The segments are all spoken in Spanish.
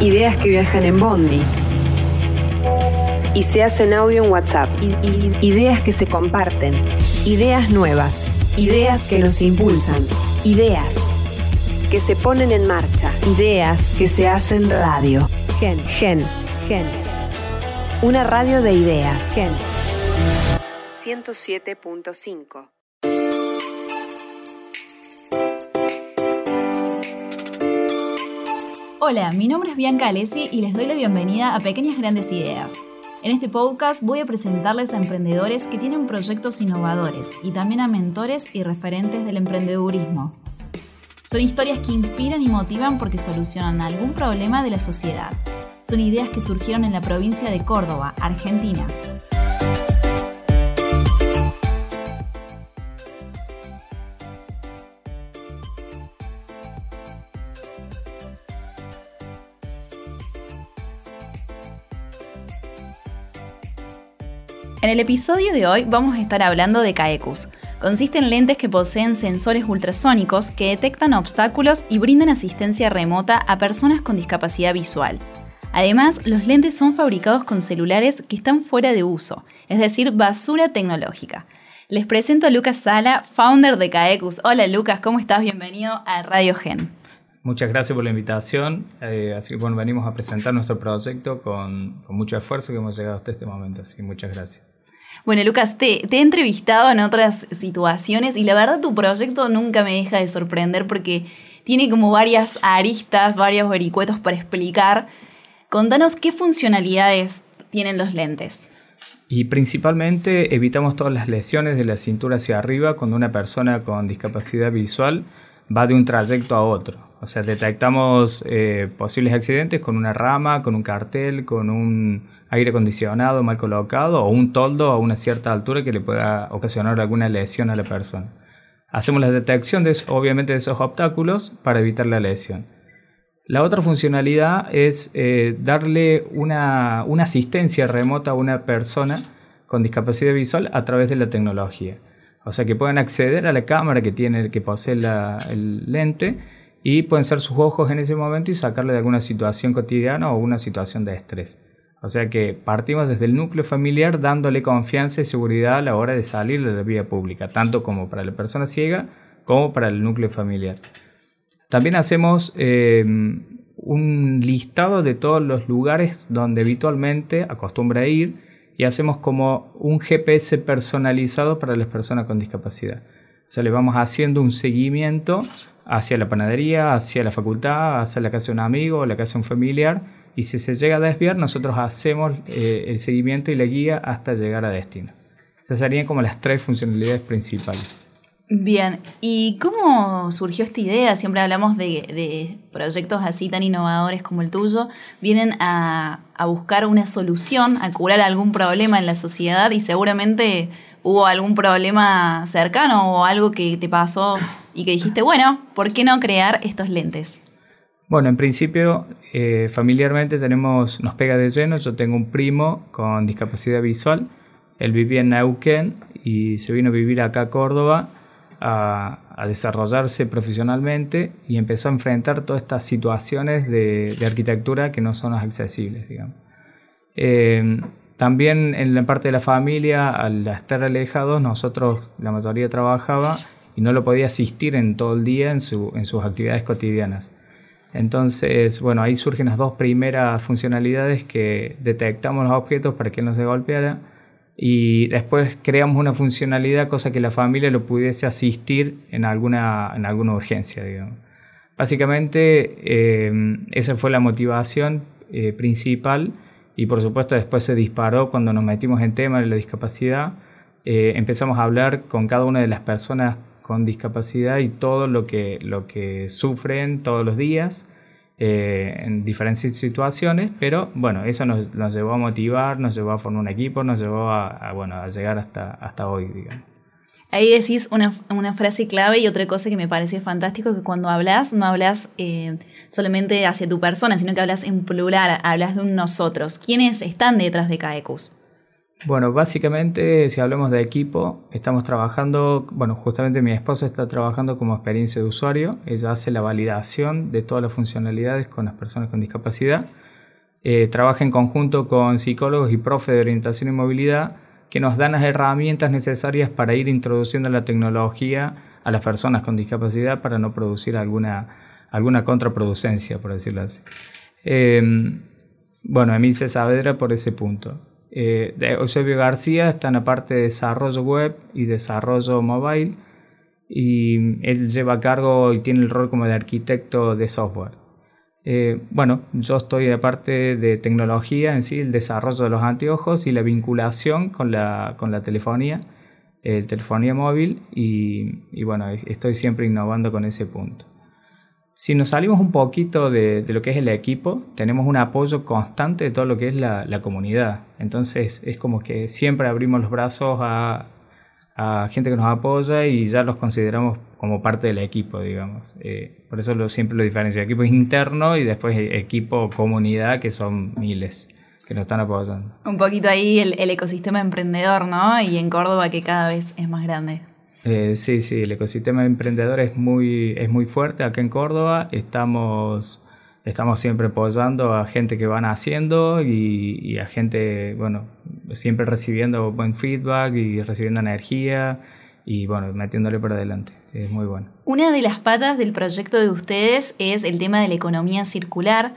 Ideas que viajan en Bondi. Y se hacen audio en WhatsApp. Ideas que se comparten. Ideas nuevas. Ideas que nos impulsan. Ideas que se ponen en marcha. Ideas que se hacen radio. Gen. Gen. Gen. Una radio de ideas. Gen. 107.5. Hola, mi nombre es Bianca Alessi y les doy la bienvenida a Pequeñas Grandes Ideas. En este podcast voy a presentarles a emprendedores que tienen proyectos innovadores y también a mentores y referentes del emprendedurismo. Son historias que inspiran y motivan porque solucionan algún problema de la sociedad. Son ideas que surgieron en la provincia de Córdoba, Argentina. En el episodio de hoy vamos a estar hablando de CAECUS. Consiste en lentes que poseen sensores ultrasónicos que detectan obstáculos y brindan asistencia remota a personas con discapacidad visual. Además, los lentes son fabricados con celulares que están fuera de uso, es decir, basura tecnológica. Les presento a Lucas Sala, founder de CAECUS. Hola Lucas, ¿cómo estás? Bienvenido a Radio Gen. Muchas gracias por la invitación. Eh, así que bueno, venimos a presentar nuestro proyecto con, con, mucho esfuerzo que hemos llegado hasta este momento. Así que muchas gracias. Bueno, Lucas, te, he entrevistado en otras situaciones y la verdad tu proyecto nunca me deja de sorprender porque tiene como varias aristas, varios vericuetos para explicar. Contanos qué funcionalidades tienen los lentes. Y principalmente evitamos todas las lesiones de la cintura hacia arriba cuando una persona con discapacidad visual va de un trayecto a otro. O sea, detectamos eh, posibles accidentes con una rama, con un cartel, con un aire acondicionado mal colocado o un toldo a una cierta altura que le pueda ocasionar alguna lesión a la persona. Hacemos la detección de, obviamente de esos obstáculos para evitar la lesión. La otra funcionalidad es eh, darle una, asistencia remota a una persona con discapacidad visual a través de la tecnología. O sea que pueden acceder a la cámara que tiene, que posee el lente y pueden ser sus ojos en ese momento y sacarle de alguna situación cotidiana o una situación de estrés. O sea que partimos desde el núcleo familiar dándole confianza y seguridad a la hora de salir de la vía pública, tanto como para la persona ciega como para el núcleo familiar. También hacemos em, un listado de todos los lugares donde habitualmente acostumbra ir y hacemos como un GPS personalizado para las personas con discapacidad. O sea, le vamos haciendo un seguimiento hacia la panadería, hacia la facultad, hacia la casa de un amigo, la casa de un familiar y si se llega a desviar, nosotros hacemos eh, el seguimiento y la guía hasta llegar a destino. Esas serían como las tres funcionalidades principales. Bien, ¿y cómo surgió esta idea? Siempre hablamos de, proyectos así tan innovadores como el tuyo. Vienen a, buscar una solución, a curar algún problema en la sociedad y seguramente hubo algún problema cercano o algo que te pasó y que dijiste, bueno, ¿por qué no crear estos lentes? Bueno, en principio, eh, familiarmente tenemos, nos pega de lleno. Yo tengo un primo con discapacidad visual. Él vivía en Neuquén y se vino a vivir acá a Córdoba a, desarrollarse profesionalmente y empezó a enfrentar todas estas situaciones de, arquitectura que no son accesibles, digamos. Eh, también en la parte de la familia, al estar alejados, nosotros, la mayoría trabajaba y no lo podía asistir en todo el día en, su, en sus actividades cotidianas. Entonces, bueno, ahí surgen las dos primeras funcionalidades que detectamos los objetos para que él no se golpeara y después creamos una funcionalidad cosa que la familia lo pudiese asistir en alguna, en alguna urgencia, digamos. Básicamente, eh, esa fue la motivación eh, principal y por supuesto después se disparó cuando nos metimos en tema de la discapacidad. Eh, empezamos a hablar con cada una de las personas con discapacidad y todo lo que, lo que sufren todos los días eh, en diferentes situaciones, pero bueno, eso nos, nos, llevó a motivar, nos llevó a formar un equipo, nos llevó a, bueno, a llegar hasta, hasta hoy, digamos. Ahí decís una, una, frase clave y otra cosa que me parece fantástico, que cuando hablas, no hablas eh, solamente hacia tu persona, sino que hablas en plural, hablas de un nosotros. ¿Quiénes están detrás de CAECUS? Bueno, básicamente, si hablamos de equipo, estamos trabajando, bueno, justamente mi esposa está trabajando como experiencia de usuario, ella hace la validación de todas las funcionalidades con las personas con discapacidad, eh, trabaja en conjunto con psicólogos y profes de orientación y movilidad que nos dan las herramientas necesarias para ir introduciendo la tecnología a las personas con discapacidad para no producir alguna, alguna contraproducencia, por decirlo así. Eh, bueno, Emil Saavedra por ese punto. Eh, Eusebio García está en la parte de desarrollo web y desarrollo mobile y él lleva a cargo y tiene el rol como de arquitecto de software. Eh, bueno, yo estoy en la parte de tecnología en sí, el desarrollo de los anteojos y la vinculación con la, con la telefonía, el telefonía móvil y, y bueno, estoy siempre innovando con ese punto. Si nos salimos un poquito de, lo que es el equipo, tenemos un apoyo constante de todo lo que es la, comunidad. Entonces es como que siempre abrimos los brazos a, gente que nos apoya y ya los consideramos como parte del equipo, digamos. Eh, por eso lo, siempre lo diferencio. Equipo interno y después equipo comunidad, que son miles que nos están apoyando. Un poquito ahí el, el ecosistema emprendedor, ¿no? Y en Córdoba que cada vez es más grande. Eh, sí, sí, el ecosistema emprendedor es muy, es muy fuerte acá en Córdoba. Estamos, estamos siempre apoyando a gente que van haciendo y, a gente, bueno, siempre recibiendo buen feedback y recibiendo energía y, bueno, metiéndole por adelante. Es muy bueno. Una de las patas del proyecto de ustedes es el tema de la economía circular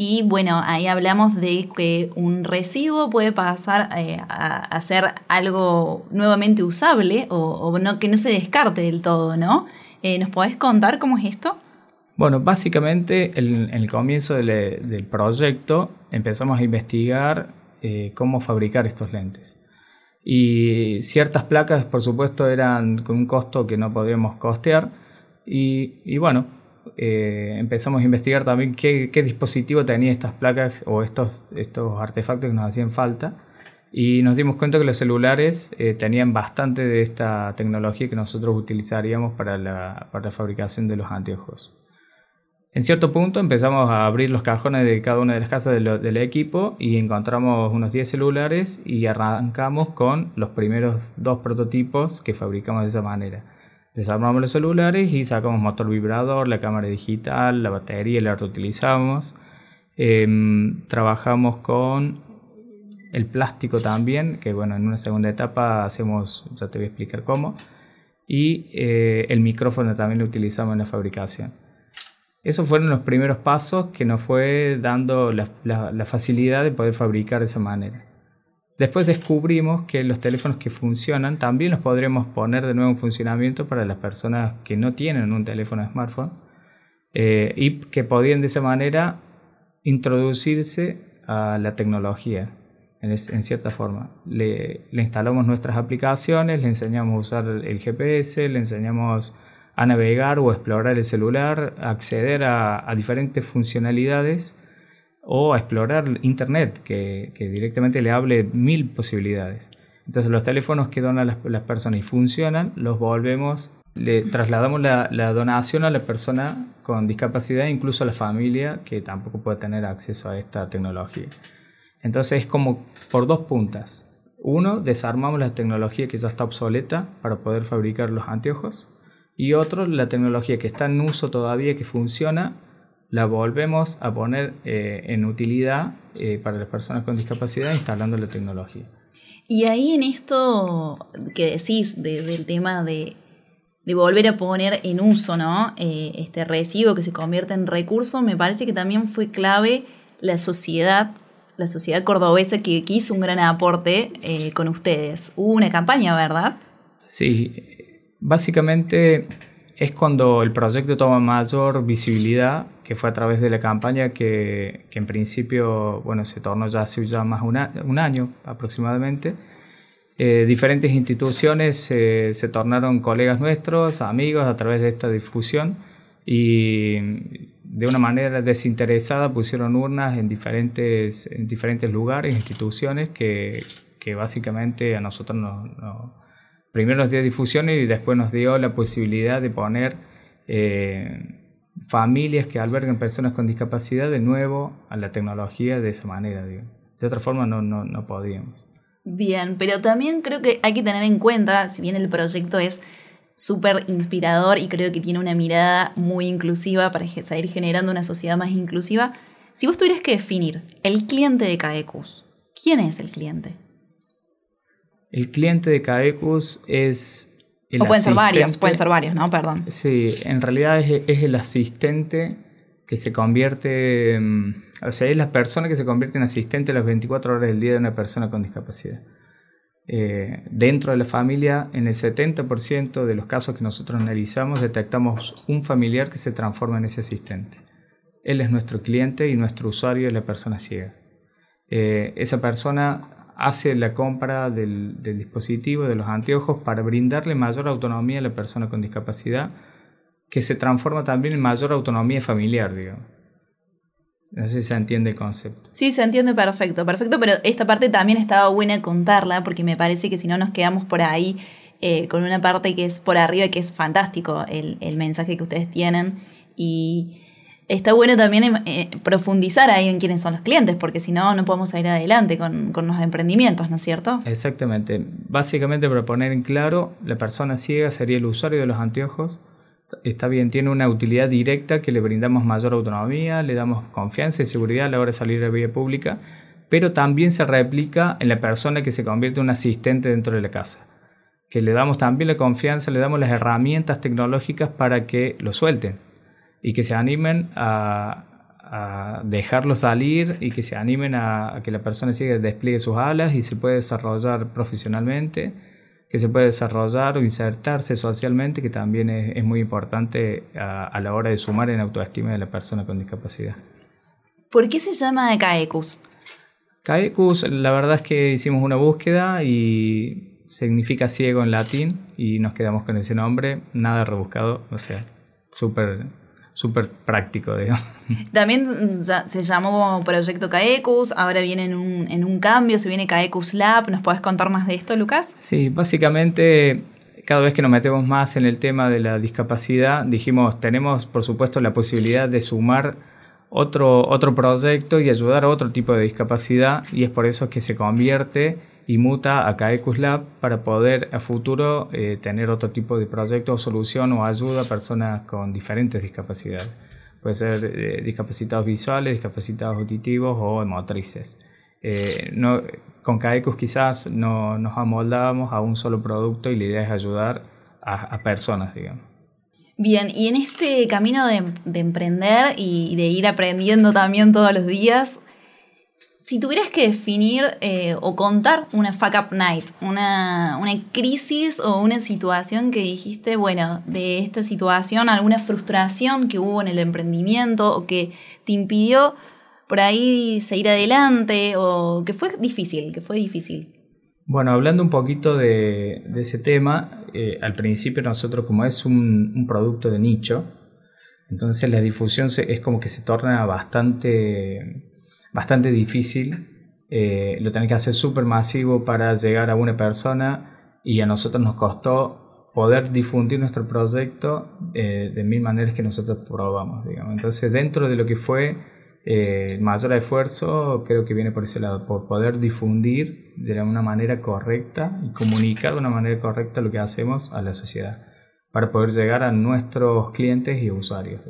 y bueno, ahí hablamos de que un recibo puede pasar eh, a, ser algo nuevamente usable o, no, que no se descarte del todo, ¿no? Eh, ¿Nos podés contar cómo es esto? Bueno, básicamente en, el comienzo del, proyecto empezamos a investigar eh, cómo fabricar estos lentes. Y ciertas placas, por supuesto, eran con un costo que no podíamos costear. Y bueno, eh, empezamos a investigar también qué, dispositivo tenía estas placas o estos, estos artefactos que nos hacían falta. Y nos dimos cuenta que los celulares eh, tenían bastante de esta tecnología que nosotros utilizaríamos para la, para la fabricación de los anteojos. En cierto punto empezamos a abrir los cajones de cada una de las casas del equipo y encontramos unos 10 celulares y arrancamos con los primeros dos prototipos que fabricamos de esa manera. Desarmamos los celulares y sacamos motor vibrador, la cámara digital, la batería, la reutilizamos. Em, trabajamos con el plástico también, que bueno, en una segunda etapa hacemos, ya te voy a explicar cómo. Y eh, el micrófono también lo utilizamos en la fabricación. Esos fueron los primeros pasos que nos fue dando la facilidad de poder fabricar de esa manera. Después descubrimos que los teléfonos que funcionan también los podremos poner de nuevo en funcionamiento para las personas que no tienen un teléfono smartphone eh, y que podían de esa manera introducirse a la tecnología en, cierta forma. Le, instalamos nuestras aplicaciones, le enseñamos a usar el GPS, le enseñamos a navegar o explorar el celular, acceder a diferentes funcionalidades o a explorar Internet, que, directamente le hable mil posibilidades. Entonces los teléfonos que donan las, las personas y funcionan, los volvemos, le trasladamos la, donación a la persona con discapacidad, incluso a la familia que tampoco puede tener acceso a esta tecnología. Entonces es como por dos puntas. Uno, desarmamos la tecnología que ya está obsoleta para poder fabricar los anteojos. Y otro, la tecnología que está en uso todavía, que funciona, la volvemos a poner eh, en utilidad eh, para las personas con discapacidad instalando la tecnología. Y ahí en esto que decís del tema de, volver a poner en uso ¿no? Eh, este recibo que se convierte en recurso, me parece que también fue clave la sociedad, la sociedad cordobesa que, que hizo un gran aporte con ustedes. Hubo una campaña, ¿verdad? Sí, básicamente es cuando el proyecto toma mayor visibilidad que fue a través de la campaña que, que en principio bueno, se tornó ya hace ya más una, un año aproximadamente. Eh, diferentes instituciones se tornaron colegas nuestros, amigos a través de esta difusión y de una manera desinteresada pusieron urnas en diferentes, en diferentes lugares, instituciones que, que básicamente a nosotros nos, primero nos dio difusión y después nos dio la posibilidad de poner eh, familias que albergan personas con discapacidad de nuevo a la tecnología de esa manera. De otra forma no, no, no podíamos. Bien, pero también creo que hay que tener en cuenta, si bien el proyecto es súper inspirador y creo que tiene una mirada muy inclusiva para seguir generando una sociedad más inclusiva, si vos tuvieras que definir el cliente de CAECUS, ¿quién es el cliente? El cliente de CAECUS es o pueden ser varios, pueden ser varios, ¿no? Perdón. Sí, en realidad es, el asistente que se convierte, mm, o sea, es la persona que se convierte en asistente las 24 horas del día de una persona con discapacidad. Eh, dentro de la familia, en el 70% de los casos que nosotros analizamos, detectamos un familiar que se transforma en ese asistente. Él es nuestro cliente y nuestro usuario es la persona ciega. Eh, esa persona hace la compra del, dispositivo, de los anteojos, para brindarle mayor autonomía a la persona con discapacidad, que se transforma también en mayor autonomía familiar, digamos. No sé si se entiende el concepto. Sí, se entiende perfecto, perfecto, pero esta parte también estaba buena contarla, porque me parece que si no nos quedamos por ahí eh, con una parte que es por arriba que es fantástico el, el mensaje que ustedes tienen. Y está bueno también eh, profundizar ahí en quiénes son los clientes, porque si no, no podemos ir adelante con, con, los emprendimientos, ¿no es cierto? Exactamente. Básicamente, para poner en claro, la persona ciega sería el usuario de los anteojos. Está bien, tiene una utilidad directa que le brindamos mayor autonomía, le damos confianza y seguridad a la hora de salir de vía pública, pero también se replica en la persona que se convierte en un asistente dentro de la casa que le damos también la confianza, le damos las herramientas tecnológicas para que lo suelten y que se animen a, dejarlo salir y que se animen a, que la persona siga despliegue sus alas y se pueda desarrollar profesionalmente, que se pueda desarrollar o insertarse socialmente, que también es, muy importante a, la hora de sumar en autoestima de la persona con discapacidad. ¿Por qué se llama CAECUS? CAECUS, la verdad es que hicimos una búsqueda y significa ciego en latín y nos quedamos con ese nombre, nada rebuscado, o sea, súper súper práctico, digamos. También se llamó Proyecto CAECUS, ahora viene en un, en un cambio, se viene CAECUS Lab. ¿Nos podés contar más de esto, Lucas? Sí, básicamente cada vez que nos metemos más en el tema de la discapacidad, dijimos, tenemos por supuesto la posibilidad de sumar otro, otro proyecto y ayudar a otro tipo de discapacidad y es por eso que se convierte y muta a CAECUS Lab para poder a futuro eh, tener otro tipo de proyecto o solución o ayuda a personas con diferentes discapacidades. Puede ser eh, discapacitados visuales, discapacitados auditivos o motrices. Eh, no, con CAECUS quizás no nos amoldábamos a un solo producto y la idea es ayudar a, personas, digamos. Bien, y en este camino de, de emprender y de ir aprendiendo también todos los días, si tuvieras que definir eh, o contar una fuck up night, una, crisis o una situación que dijiste, bueno, de esta situación, alguna frustración que hubo en el emprendimiento o que te impidió por ahí seguir adelante o que fue difícil, que fue difícil. Bueno, hablando un poquito de, ese tema, eh, al principio nosotros como es un, un, producto de nicho, entonces la difusión es como que se torna bastante bastante difícil. Eh, lo tenés que hacer súper masivo para llegar a una persona y a nosotros nos costó poder difundir nuestro proyecto eh, de mil maneras que nosotros probamos. Digamos. Entonces, dentro de lo que fue eh, mayor esfuerzo, creo que viene por ese lado, por poder difundir de una manera correcta y comunicar de una manera correcta lo que hacemos a la sociedad, para poder llegar a nuestros clientes y usuarios.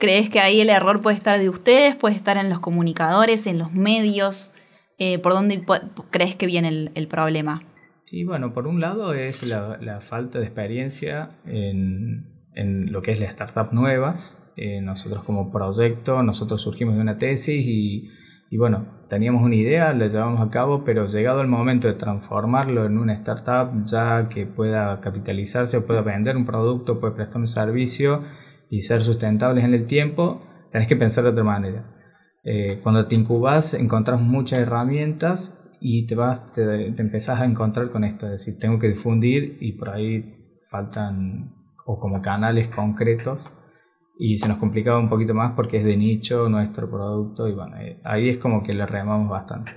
¿Crees que ahí el error puede estar de ustedes, puede estar en los comunicadores, en los medios? Eh, ¿Por dónde crees que viene el, problema? Y bueno, por un lado es la, falta de experiencia en, lo que es las startups nuevas. Eh, nosotros como proyecto, nosotros surgimos de una tesis y, y, bueno, teníamos una idea, la llevamos a cabo, pero llegado el momento de transformarlo en una startup ya que pueda capitalizarse, pueda vender un producto, pueda prestar un servicio, y ser sustentables en el tiempo, tenés que pensar de otra manera. Eh, cuando te incubas, encontrás muchas herramientas y te vas, te, empezás a encontrar con esto, es decir, tengo que difundir y por ahí faltan o como canales concretos y se nos complicaba un poquito más porque es de nicho nuestro producto y bueno, eh, ahí es como que le remamos bastante.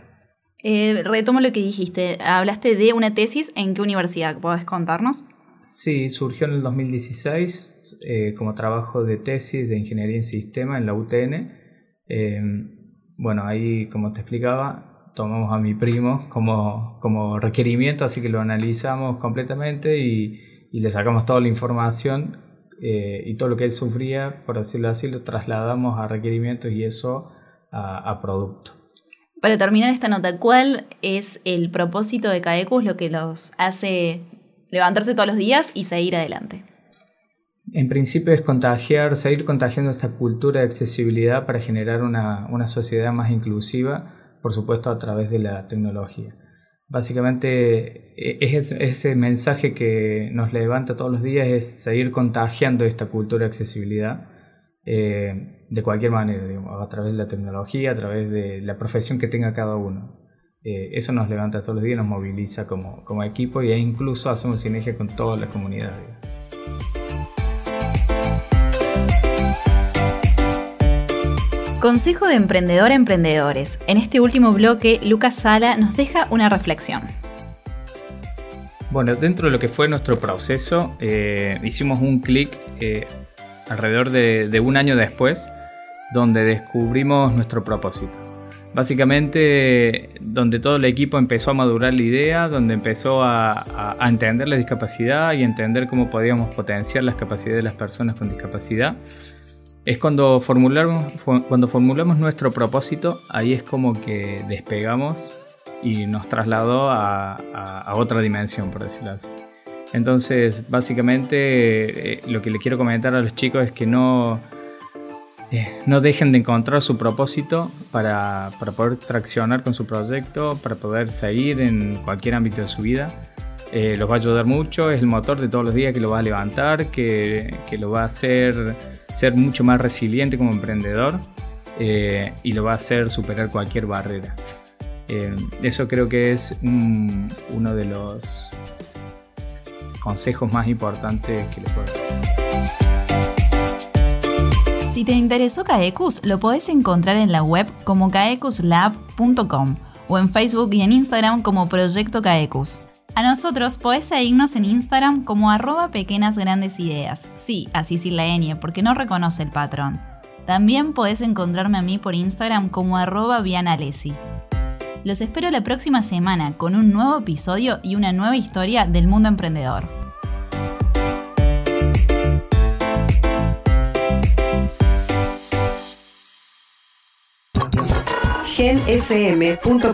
Eh, retomo lo que dijiste, hablaste de una tesis, ¿en qué universidad? ¿Podés contarnos? Sí, surgió en el 2016 eh, como trabajo de tesis de ingeniería en sistema en la UTN. Em, bueno, ahí, como te explicaba, tomamos a mi primo como, como requerimiento, así que lo analizamos completamente y, y le sacamos toda la información eh, y todo lo que él sufría, por decirlo así, lo trasladamos a requerimientos y eso a, a producto. Para terminar esta nota, ¿cuál es el propósito de CAECUS, lo que los hace levantarse todos los días y seguir adelante? En principio es contagiar, seguir contagiando esta cultura de accesibilidad para generar una, una sociedad más inclusiva, por supuesto a través de la tecnología. Básicamente e, es ese mensaje que nos levanta todos los días es seguir contagiando esta cultura de accesibilidad eh, de cualquier manera, a través de la tecnología, a través de la profesión que tenga cada uno. Eh, eso nos levanta todos los días, nos moviliza como, como equipo y incluso hacemos sinergia con toda la comunidad. Consejo de emprendedor a emprendedores. En este último bloque, Lucas Sala nos deja una reflexión. Bueno, dentro de lo que fue nuestro proceso, eh, hicimos un clic alrededor de, un año después, donde descubrimos nuestro propósito. Básicamente, donde todo el equipo empezó a madurar la idea, donde empezó a, entender la discapacidad y entender cómo podíamos potenciar las capacidades de las personas con discapacidad, es cuando formulamos, cuando formulamos nuestro propósito, ahí es como que despegamos y nos trasladó a, otra dimensión, por decirlo así. Entonces, básicamente, eh, lo que le quiero comentar a los chicos es que no, eh, no dejen de encontrar su propósito para, poder traccionar con su proyecto, para poder seguir en cualquier ámbito de su vida. Eh, los va a ayudar mucho, es el motor de todos los días que lo va a levantar, que, lo va a hacer ser mucho más resiliente como emprendedor y lo va a hacer superar cualquier barrera. eso creo que es uno de los consejos más importantes que les puedo dar. Si te interesó Caecus, lo podés encontrar en la web como caecuslab.com o en Facebook y en Instagram como Proyecto Caecus. A nosotros podés seguirnos en Instagram como arroba pequeñas grandes ideas. Sí, así sin la ñ, porque no reconoce el patrón. También podés encontrarme a mí por Instagram como arroba vianalesi. Los espero la próxima semana con un nuevo episodio y una nueva historia del mundo emprendedor. genfm.com.ar